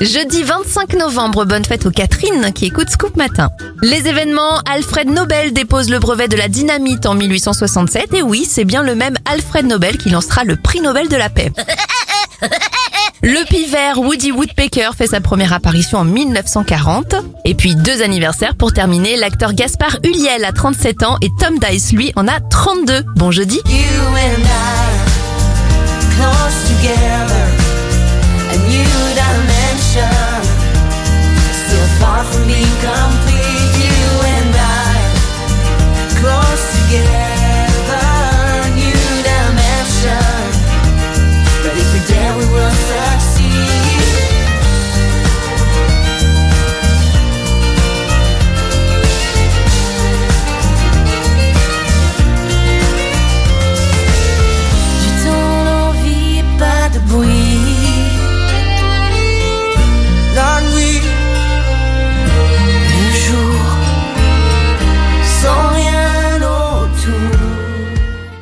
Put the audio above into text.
Jeudi 25 novembre, bonne fête aux Catherine qui écoute Scoop Matin. Les événements, Alfred Nobel dépose le brevet de la dynamite en 1867 et oui, c'est bien le même Alfred Nobel qui lancera le prix Nobel de la paix. Le pivert Woody Woodpecker fait sa première apparition en 1940. Et puis deux anniversaires pour terminer, l'acteur Gaspard Ulliel a 37 ans et Tom Dice lui en a 32. Bon jeudi.